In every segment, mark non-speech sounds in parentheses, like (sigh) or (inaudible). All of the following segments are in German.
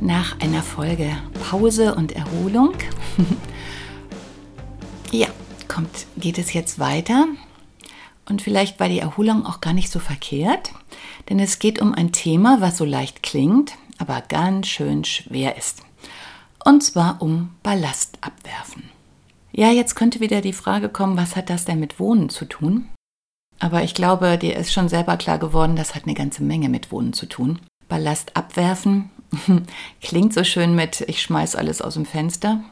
Nach einer Folge Pause und Erholung, (laughs) ja, kommt, geht es jetzt weiter. Und vielleicht war die Erholung auch gar nicht so verkehrt, denn es geht um ein Thema, was so leicht klingt, aber ganz schön schwer ist. Und zwar um Ballast abwerfen. Ja, jetzt könnte wieder die Frage kommen, was hat das denn mit Wohnen zu tun? Aber ich glaube, dir ist schon selber klar geworden, das hat eine ganze Menge mit Wohnen zu tun. Ballast abwerfen (laughs) klingt so schön mit, ich schmeiß alles aus dem Fenster.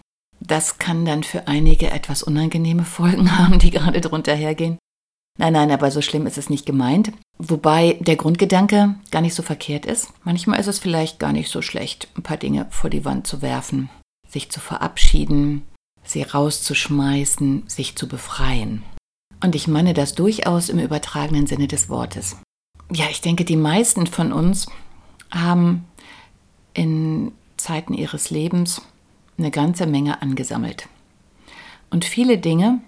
Das kann dann für einige etwas unangenehme Folgen (laughs) haben, die gerade drunter hergehen. Nein, nein, aber so schlimm ist es nicht gemeint. Wobei der Grundgedanke gar nicht so verkehrt ist. Manchmal ist es vielleicht gar nicht so schlecht, ein paar Dinge vor die Wand zu werfen, sich zu verabschieden, sie rauszuschmeißen, sich zu befreien. Und ich meine das durchaus im übertragenen Sinne des Wortes. Ja, ich denke, die meisten von uns haben in Zeiten ihres Lebens eine ganze Menge angesammelt. Und viele Dinge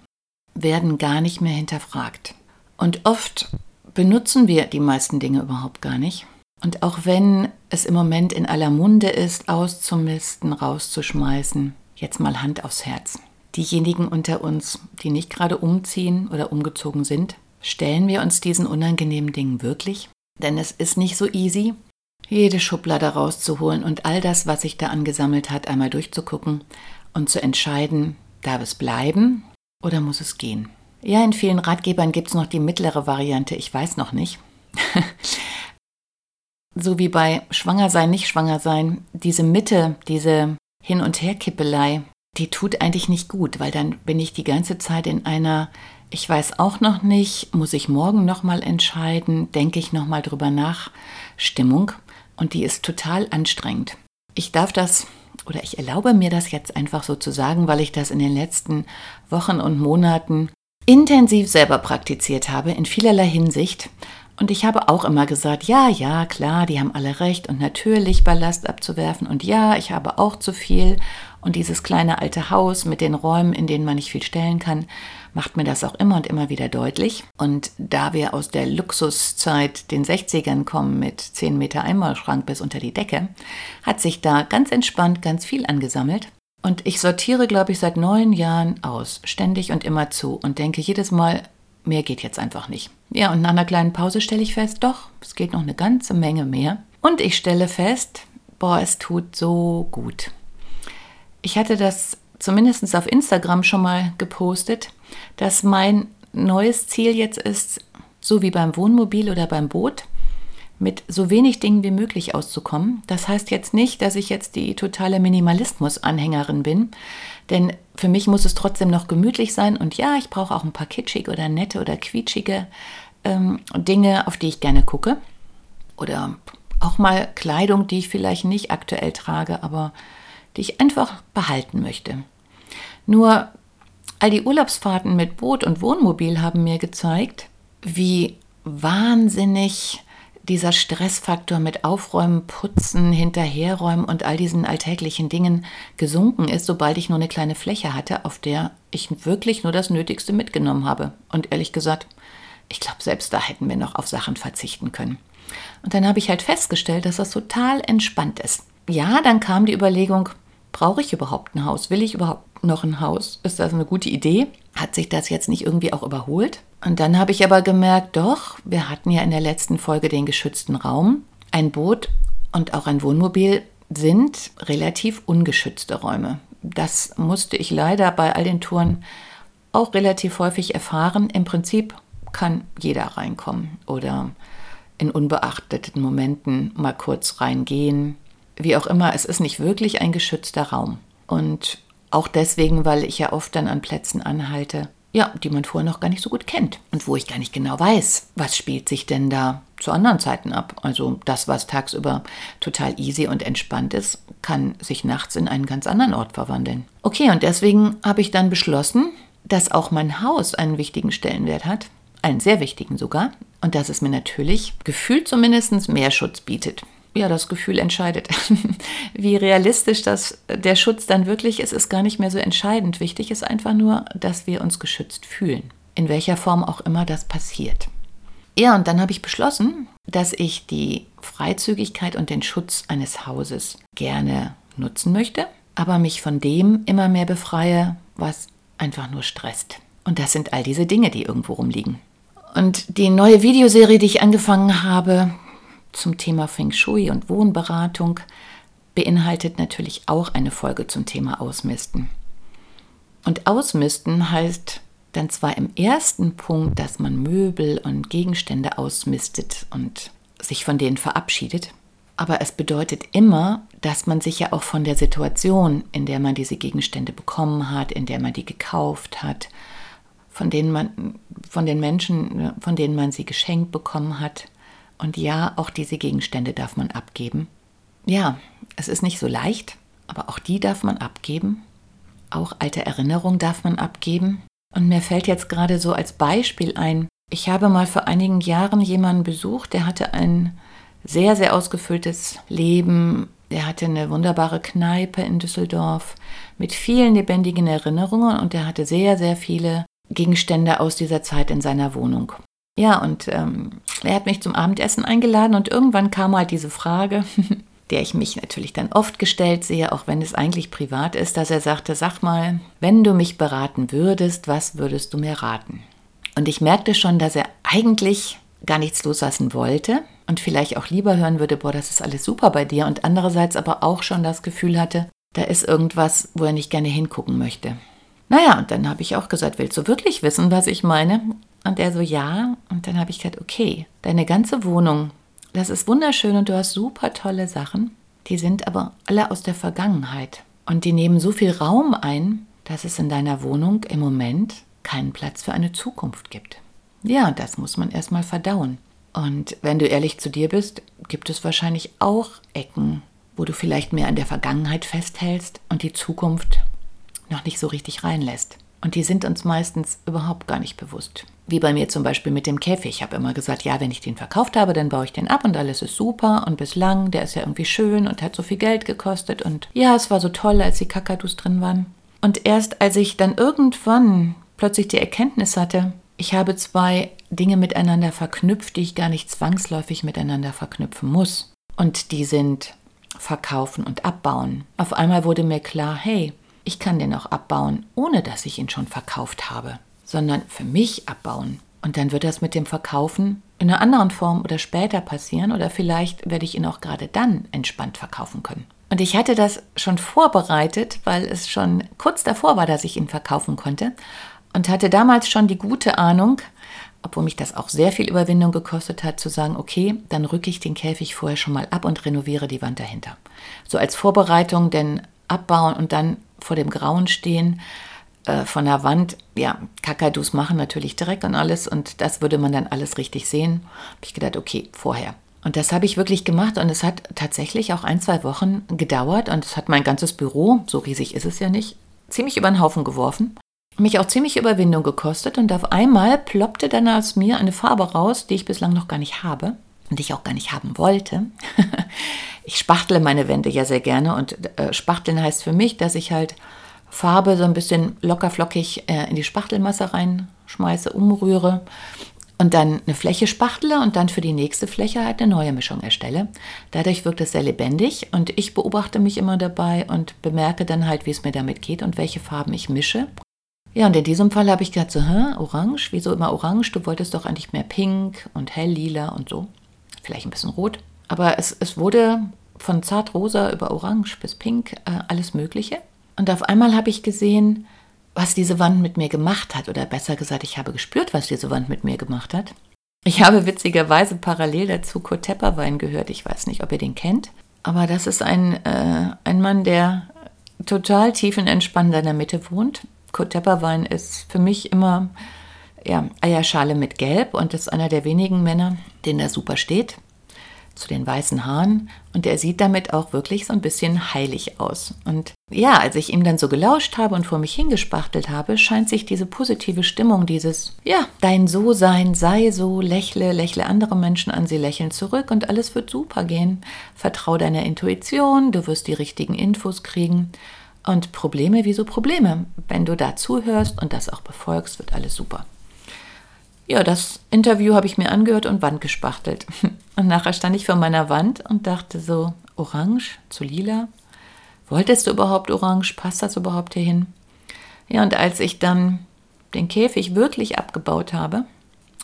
werden gar nicht mehr hinterfragt. Und oft benutzen wir die meisten Dinge überhaupt gar nicht. Und auch wenn es im Moment in aller Munde ist, auszumisten, rauszuschmeißen, jetzt mal Hand aufs Herz. Diejenigen unter uns, die nicht gerade umziehen oder umgezogen sind, stellen wir uns diesen unangenehmen Dingen wirklich? Denn es ist nicht so easy, jede Schublade rauszuholen und all das, was sich da angesammelt hat, einmal durchzugucken und zu entscheiden, darf es bleiben oder muss es gehen. Ja, in vielen Ratgebern gibt es noch die mittlere Variante, ich weiß noch nicht. (laughs) so wie bei Schwanger sein, nicht schwanger sein, diese Mitte, diese Hin- und Herkippelei, die tut eigentlich nicht gut, weil dann bin ich die ganze Zeit in einer ich weiß auch noch nicht, muss ich morgen noch mal entscheiden, denke ich noch mal drüber nach Stimmung und die ist total anstrengend. Ich darf das oder ich erlaube mir das jetzt einfach so zu sagen, weil ich das in den letzten Wochen und Monaten intensiv selber praktiziert habe, in vielerlei Hinsicht. Und ich habe auch immer gesagt, ja, ja, klar, die haben alle recht und natürlich Ballast abzuwerfen und ja, ich habe auch zu viel und dieses kleine alte Haus mit den Räumen, in denen man nicht viel stellen kann, macht mir das auch immer und immer wieder deutlich. Und da wir aus der Luxuszeit den 60ern kommen mit 10 Meter Einmalschrank bis unter die Decke, hat sich da ganz entspannt ganz viel angesammelt. Und ich sortiere, glaube ich, seit neun Jahren aus, ständig und immer zu und denke jedes Mal, mehr geht jetzt einfach nicht. Ja, und nach einer kleinen Pause stelle ich fest, doch, es geht noch eine ganze Menge mehr. Und ich stelle fest, boah, es tut so gut. Ich hatte das zumindest auf Instagram schon mal gepostet, dass mein neues Ziel jetzt ist, so wie beim Wohnmobil oder beim Boot, mit so wenig Dingen wie möglich auszukommen. Das heißt jetzt nicht, dass ich jetzt die totale Minimalismus-Anhängerin bin, denn für mich muss es trotzdem noch gemütlich sein und ja, ich brauche auch ein paar kitschige oder nette oder quietschige ähm, Dinge, auf die ich gerne gucke. Oder auch mal Kleidung, die ich vielleicht nicht aktuell trage, aber die ich einfach behalten möchte. Nur all die Urlaubsfahrten mit Boot und Wohnmobil haben mir gezeigt, wie wahnsinnig dieser Stressfaktor mit Aufräumen, Putzen, Hinterherräumen und all diesen alltäglichen Dingen gesunken ist, sobald ich nur eine kleine Fläche hatte, auf der ich wirklich nur das Nötigste mitgenommen habe. Und ehrlich gesagt, ich glaube, selbst da hätten wir noch auf Sachen verzichten können. Und dann habe ich halt festgestellt, dass das total entspannt ist. Ja, dann kam die Überlegung, brauche ich überhaupt ein Haus? Will ich überhaupt noch ein Haus? Ist das eine gute Idee? Hat sich das jetzt nicht irgendwie auch überholt? Und dann habe ich aber gemerkt, doch, wir hatten ja in der letzten Folge den geschützten Raum. Ein Boot und auch ein Wohnmobil sind relativ ungeschützte Räume. Das musste ich leider bei all den Touren auch relativ häufig erfahren, im Prinzip kann jeder reinkommen oder in unbeachteten Momenten mal kurz reingehen. Wie auch immer, es ist nicht wirklich ein geschützter Raum. Und auch deswegen, weil ich ja oft dann an Plätzen anhalte, ja, die man vorher noch gar nicht so gut kennt und wo ich gar nicht genau weiß, was spielt sich denn da zu anderen Zeiten ab. Also das, was tagsüber total easy und entspannt ist, kann sich nachts in einen ganz anderen Ort verwandeln. Okay, und deswegen habe ich dann beschlossen, dass auch mein Haus einen wichtigen Stellenwert hat, einen sehr wichtigen sogar, und dass es mir natürlich gefühlt zumindest mehr Schutz bietet. Ja, das Gefühl entscheidet. (laughs) Wie realistisch das, der Schutz dann wirklich ist, ist gar nicht mehr so entscheidend. Wichtig ist einfach nur, dass wir uns geschützt fühlen. In welcher Form auch immer das passiert. Ja, und dann habe ich beschlossen, dass ich die Freizügigkeit und den Schutz eines Hauses gerne nutzen möchte, aber mich von dem immer mehr befreie, was einfach nur stresst. Und das sind all diese Dinge, die irgendwo rumliegen. Und die neue Videoserie, die ich angefangen habe zum Thema Feng Shui und Wohnberatung, beinhaltet natürlich auch eine Folge zum Thema Ausmisten. Und Ausmisten heißt dann zwar im ersten Punkt, dass man Möbel und Gegenstände ausmistet und sich von denen verabschiedet, aber es bedeutet immer, dass man sich ja auch von der Situation, in der man diese Gegenstände bekommen hat, in der man die gekauft hat, von denen man, von den Menschen, von denen man sie geschenkt bekommen hat. Und ja, auch diese Gegenstände darf man abgeben. Ja, es ist nicht so leicht, aber auch die darf man abgeben. Auch alte Erinnerungen darf man abgeben. Und mir fällt jetzt gerade so als Beispiel ein, ich habe mal vor einigen Jahren jemanden besucht, der hatte ein sehr, sehr ausgefülltes Leben. Er hatte eine wunderbare Kneipe in Düsseldorf mit vielen lebendigen Erinnerungen und er hatte sehr, sehr viele Gegenstände aus dieser Zeit in seiner Wohnung. Ja, und ähm, er hat mich zum Abendessen eingeladen und irgendwann kam halt diese Frage, (laughs) der ich mich natürlich dann oft gestellt sehe, auch wenn es eigentlich privat ist, dass er sagte, sag mal, wenn du mich beraten würdest, was würdest du mir raten? Und ich merkte schon, dass er eigentlich gar nichts loslassen wollte und vielleicht auch lieber hören würde, boah, das ist alles super bei dir und andererseits aber auch schon das Gefühl hatte, da ist irgendwas, wo er nicht gerne hingucken möchte. Naja, und dann habe ich auch gesagt, willst du wirklich wissen, was ich meine? Und er so, ja. Und dann habe ich gesagt, okay, deine ganze Wohnung, das ist wunderschön und du hast super tolle Sachen. Die sind aber alle aus der Vergangenheit. Und die nehmen so viel Raum ein, dass es in deiner Wohnung im Moment keinen Platz für eine Zukunft gibt. Ja, das muss man erstmal verdauen. Und wenn du ehrlich zu dir bist, gibt es wahrscheinlich auch Ecken, wo du vielleicht mehr an der Vergangenheit festhältst und die Zukunft noch nicht so richtig reinlässt. Und die sind uns meistens überhaupt gar nicht bewusst. Wie bei mir zum Beispiel mit dem Käfig. Ich habe immer gesagt, ja, wenn ich den verkauft habe, dann baue ich den ab und alles ist super. Und bislang, der ist ja irgendwie schön und hat so viel Geld gekostet. Und ja, es war so toll, als die Kakadus drin waren. Und erst als ich dann irgendwann plötzlich die Erkenntnis hatte, ich habe zwei Dinge miteinander verknüpft, die ich gar nicht zwangsläufig miteinander verknüpfen muss. Und die sind verkaufen und abbauen. Auf einmal wurde mir klar, hey, ich kann den auch abbauen, ohne dass ich ihn schon verkauft habe, sondern für mich abbauen. Und dann wird das mit dem Verkaufen in einer anderen Form oder später passieren oder vielleicht werde ich ihn auch gerade dann entspannt verkaufen können. Und ich hatte das schon vorbereitet, weil es schon kurz davor war, dass ich ihn verkaufen konnte und hatte damals schon die gute Ahnung, obwohl mich das auch sehr viel Überwindung gekostet hat, zu sagen, okay, dann rücke ich den Käfig vorher schon mal ab und renoviere die Wand dahinter. So als Vorbereitung, denn abbauen und dann vor dem Grauen stehen äh, von der Wand. Ja, Kakadus machen natürlich Dreck und alles und das würde man dann alles richtig sehen. Habe ich gedacht, okay, vorher. Und das habe ich wirklich gemacht und es hat tatsächlich auch ein, zwei Wochen gedauert und es hat mein ganzes Büro, so riesig ist es ja nicht, ziemlich über den Haufen geworfen. Mich auch ziemlich Überwindung gekostet und auf einmal ploppte dann aus mir eine Farbe raus, die ich bislang noch gar nicht habe und ich auch gar nicht haben wollte. (laughs) ich spachtle meine Wände ja sehr gerne und äh, spachteln heißt für mich, dass ich halt Farbe so ein bisschen lockerflockig äh, in die Spachtelmasse reinschmeiße, umrühre und dann eine Fläche spachtle und dann für die nächste Fläche halt eine neue Mischung erstelle. Dadurch wirkt es sehr lebendig und ich beobachte mich immer dabei und bemerke dann halt, wie es mir damit geht und welche Farben ich mische. Ja, und in diesem Fall habe ich gedacht so, hä, orange, wieso immer orange? Du wolltest doch eigentlich mehr pink und hell lila und so. Vielleicht ein bisschen rot. Aber es, es wurde von zartrosa über orange bis pink äh, alles Mögliche. Und auf einmal habe ich gesehen, was diese Wand mit mir gemacht hat, oder besser gesagt, ich habe gespürt, was diese Wand mit mir gemacht hat. Ich habe witzigerweise parallel dazu Kurt Tepperwein gehört. Ich weiß nicht, ob ihr den kennt. Aber das ist ein, äh, ein Mann, der total tiefenentspannt in seiner Mitte wohnt. Kurt Tepperwein ist für mich immer ja, Eierschale mit Gelb und ist einer der wenigen Männer, denen er super steht zu den weißen Haaren und er sieht damit auch wirklich so ein bisschen heilig aus. Und ja, als ich ihm dann so gelauscht habe und vor mich hingespachtelt habe, scheint sich diese positive Stimmung, dieses, ja, dein So-Sein, sei so, lächle, lächle andere Menschen an, sie lächeln zurück und alles wird super gehen. Vertrau deiner Intuition, du wirst die richtigen Infos kriegen. Und Probleme, wieso Probleme? Wenn du da zuhörst und das auch befolgst, wird alles super. Ja, das Interview habe ich mir angehört und Wand gespachtelt. (laughs) Und nachher stand ich vor meiner Wand und dachte so, orange zu lila? Wolltest du überhaupt orange? Passt das überhaupt hierhin? Ja, und als ich dann den Käfig wirklich abgebaut habe,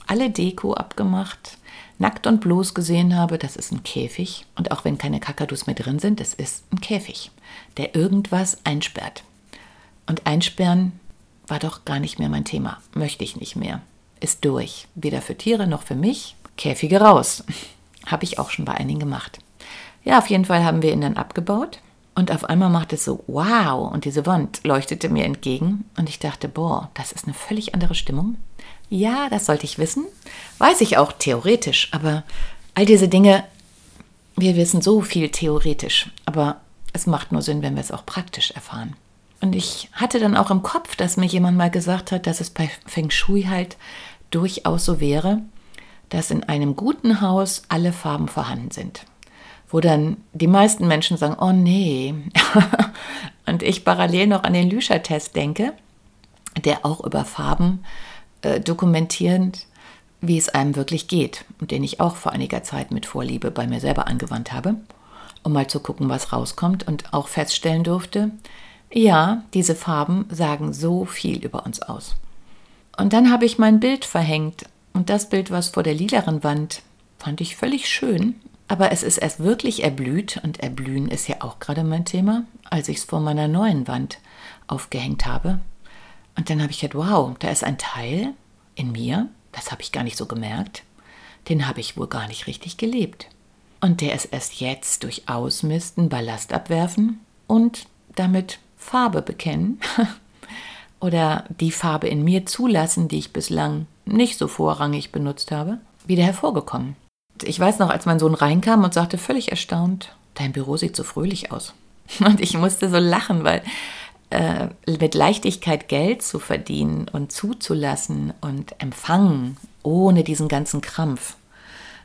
alle Deko abgemacht, nackt und bloß gesehen habe, das ist ein Käfig. Und auch wenn keine Kakadus mehr drin sind, es ist ein Käfig, der irgendwas einsperrt. Und einsperren war doch gar nicht mehr mein Thema. Möchte ich nicht mehr ist durch. Weder für Tiere noch für mich. Käfige raus. (laughs) Habe ich auch schon bei einigen gemacht. Ja, auf jeden Fall haben wir ihn dann abgebaut. Und auf einmal macht es so, wow, und diese Wand leuchtete mir entgegen. Und ich dachte, boah, das ist eine völlig andere Stimmung. Ja, das sollte ich wissen. Weiß ich auch theoretisch, aber all diese Dinge, wir wissen so viel theoretisch. Aber es macht nur Sinn, wenn wir es auch praktisch erfahren. Und ich hatte dann auch im Kopf, dass mir jemand mal gesagt hat, dass es bei Feng Shui halt durchaus so wäre, dass in einem guten Haus alle Farben vorhanden sind. Wo dann die meisten Menschen sagen, oh nee. (laughs) und ich parallel noch an den Lüscher-Test denke, der auch über Farben äh, dokumentierend, wie es einem wirklich geht und den ich auch vor einiger Zeit mit Vorliebe bei mir selber angewandt habe, um mal zu gucken, was rauskommt und auch feststellen durfte, ja, diese Farben sagen so viel über uns aus. Und dann habe ich mein Bild verhängt. Und das Bild, was vor der lilaren Wand, fand ich völlig schön. Aber es ist erst wirklich erblüht, und erblühen ist ja auch gerade mein Thema, als ich es vor meiner neuen Wand aufgehängt habe. Und dann habe ich gedacht, wow, da ist ein Teil in mir, das habe ich gar nicht so gemerkt, den habe ich wohl gar nicht richtig gelebt. Und der ist erst jetzt durch Ausmisten, Ballast abwerfen und damit Farbe bekennen (laughs) oder die Farbe in mir zulassen, die ich bislang nicht so vorrangig benutzt habe, wieder hervorgekommen. Ich weiß noch, als mein Sohn reinkam und sagte völlig erstaunt, dein Büro sieht so fröhlich aus. (laughs) Und ich musste so lachen, weil äh, mit Leichtigkeit Geld zu verdienen und zuzulassen und empfangen, ohne diesen ganzen Krampf.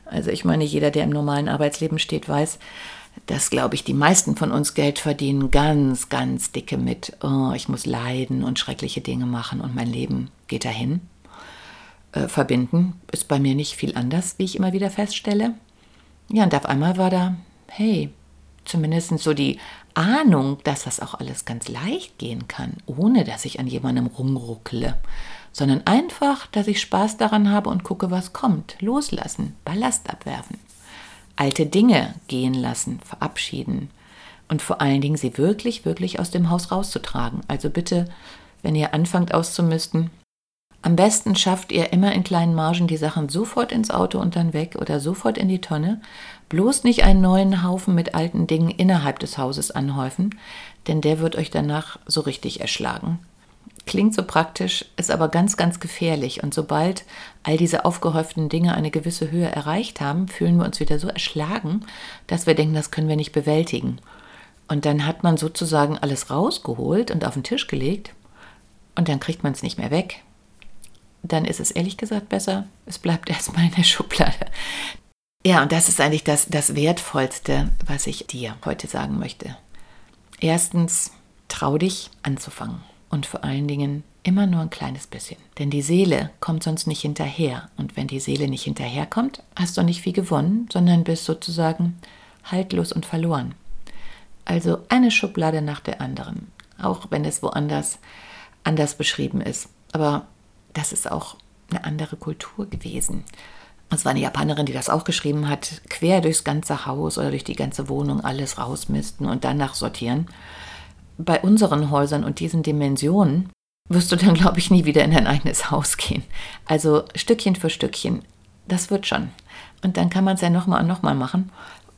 Also ich meine, jeder, der im normalen Arbeitsleben steht, weiß, dass, glaube ich, die meisten von uns Geld verdienen ganz, ganz dicke mit, oh, ich muss leiden und schreckliche Dinge machen und mein Leben geht dahin. Äh, verbinden ist bei mir nicht viel anders, wie ich immer wieder feststelle. Ja, und auf einmal war da, hey, zumindest so die Ahnung, dass das auch alles ganz leicht gehen kann, ohne dass ich an jemandem rumruckle, sondern einfach, dass ich Spaß daran habe und gucke, was kommt. Loslassen, Ballast abwerfen alte Dinge gehen lassen, verabschieden und vor allen Dingen sie wirklich, wirklich aus dem Haus rauszutragen. Also bitte, wenn ihr anfangt auszumisten, am besten schafft ihr immer in kleinen Margen die Sachen sofort ins Auto und dann weg oder sofort in die Tonne. Bloß nicht einen neuen Haufen mit alten Dingen innerhalb des Hauses anhäufen, denn der wird euch danach so richtig erschlagen. Klingt so praktisch, ist aber ganz, ganz gefährlich. Und sobald all diese aufgehäuften Dinge eine gewisse Höhe erreicht haben, fühlen wir uns wieder so erschlagen, dass wir denken, das können wir nicht bewältigen. Und dann hat man sozusagen alles rausgeholt und auf den Tisch gelegt und dann kriegt man es nicht mehr weg. Dann ist es ehrlich gesagt besser, es bleibt (laughs) erstmal in der Schublade. Ja, und das ist eigentlich das, das Wertvollste, was ich dir heute sagen möchte. Erstens, trau dich anzufangen und vor allen Dingen immer nur ein kleines bisschen. Denn die Seele kommt sonst nicht hinterher. Und wenn die Seele nicht hinterherkommt, hast du nicht viel gewonnen, sondern bist sozusagen haltlos und verloren. Also eine Schublade nach der anderen, auch wenn es woanders anders beschrieben ist. Aber das ist auch eine andere Kultur gewesen. Es war eine Japanerin, die das auch geschrieben hat, quer durchs ganze Haus oder durch die ganze Wohnung alles rausmisten und danach sortieren bei unseren Häusern und diesen Dimensionen wirst du dann, glaube ich, nie wieder in dein eigenes Haus gehen. Also Stückchen für Stückchen, das wird schon. Und dann kann man es ja nochmal und nochmal machen.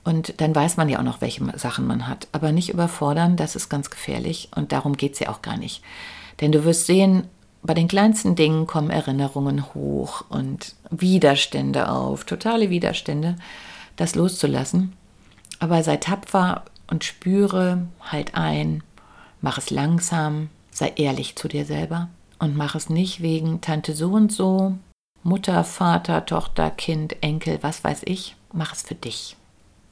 Und dann weiß man ja auch noch, welche Sachen man hat. Aber nicht überfordern, das ist ganz gefährlich. Und darum geht es ja auch gar nicht. Denn du wirst sehen, bei den kleinsten Dingen kommen Erinnerungen hoch und Widerstände auf, totale Widerstände, das loszulassen. Aber sei tapfer und spüre, halt ein, mach es langsam, sei ehrlich zu dir selber und mach es nicht wegen Tante so und so, Mutter, Vater, Tochter, Kind, Enkel, was weiß ich, mach es für dich.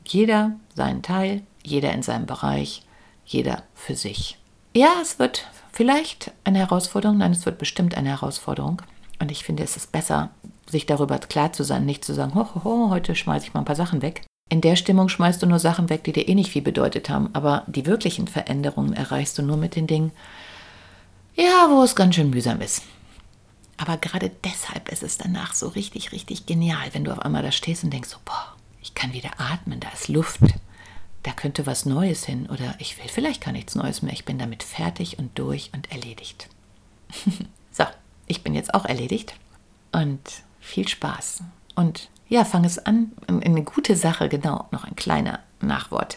Jeder seinen Teil, jeder in seinem Bereich, jeder für sich. Ja, es wird vielleicht eine Herausforderung, nein, es wird bestimmt eine Herausforderung. Und ich finde, es ist besser, sich darüber klar zu sein, nicht zu sagen, ho, ho, ho, heute schmeiße ich mal ein paar Sachen weg. In der Stimmung schmeißt du nur Sachen weg, die dir eh nicht viel bedeutet haben, aber die wirklichen Veränderungen erreichst du nur mit den Dingen, ja, wo es ganz schön mühsam ist. Aber gerade deshalb ist es danach so richtig, richtig genial, wenn du auf einmal da stehst und denkst, so, boah, ich kann wieder atmen, da ist Luft, da könnte was Neues hin oder ich will vielleicht gar nichts Neues mehr, ich bin damit fertig und durch und erledigt. (laughs) so, ich bin jetzt auch erledigt und viel Spaß. Und ja, fang es an, eine gute Sache, genau, noch ein kleiner Nachwort.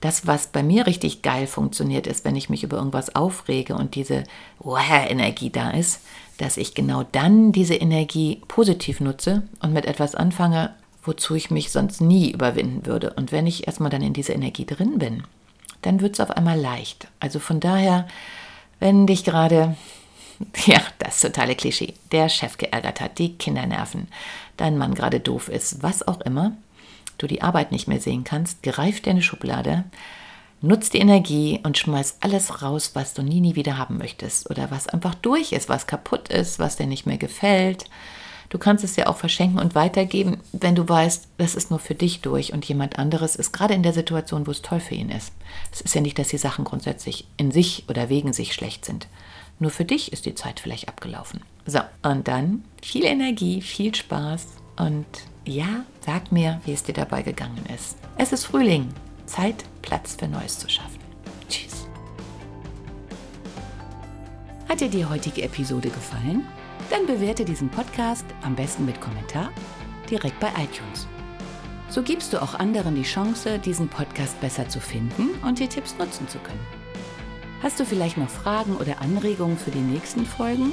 Das, was bei mir richtig geil funktioniert, ist, wenn ich mich über irgendwas aufrege und diese Wow-Energie da ist, dass ich genau dann diese Energie positiv nutze und mit etwas anfange, wozu ich mich sonst nie überwinden würde. Und wenn ich erstmal dann in dieser Energie drin bin, dann wird es auf einmal leicht. Also von daher, wenn dich gerade, (laughs) ja, das totale Klischee, der Chef geärgert hat, die Kinder nerven, dein Mann gerade doof ist, was auch immer, du die Arbeit nicht mehr sehen kannst, greif dir eine Schublade, nutz die Energie und schmeiß alles raus, was du nie, nie wieder haben möchtest oder was einfach durch ist, was kaputt ist, was dir nicht mehr gefällt Du kannst es ja auch verschenken und weitergeben, wenn du weißt, das ist nur für dich durch und jemand anderes ist gerade in der Situation, wo es toll für ihn ist. Es ist ja nicht, dass die Sachen grundsätzlich in sich oder wegen sich schlecht sind. Nur für dich ist die Zeit vielleicht abgelaufen. So, und dann viel Energie, viel Spaß und ja, sag mir, wie es dir dabei gegangen ist. Es ist Frühling. Zeit, Platz für Neues zu schaffen. Tschüss. Hat dir die heutige Episode gefallen? Dann bewerte diesen Podcast am besten mit Kommentar direkt bei iTunes. So gibst du auch anderen die Chance, diesen Podcast besser zu finden und die Tipps nutzen zu können. Hast du vielleicht noch Fragen oder Anregungen für die nächsten Folgen?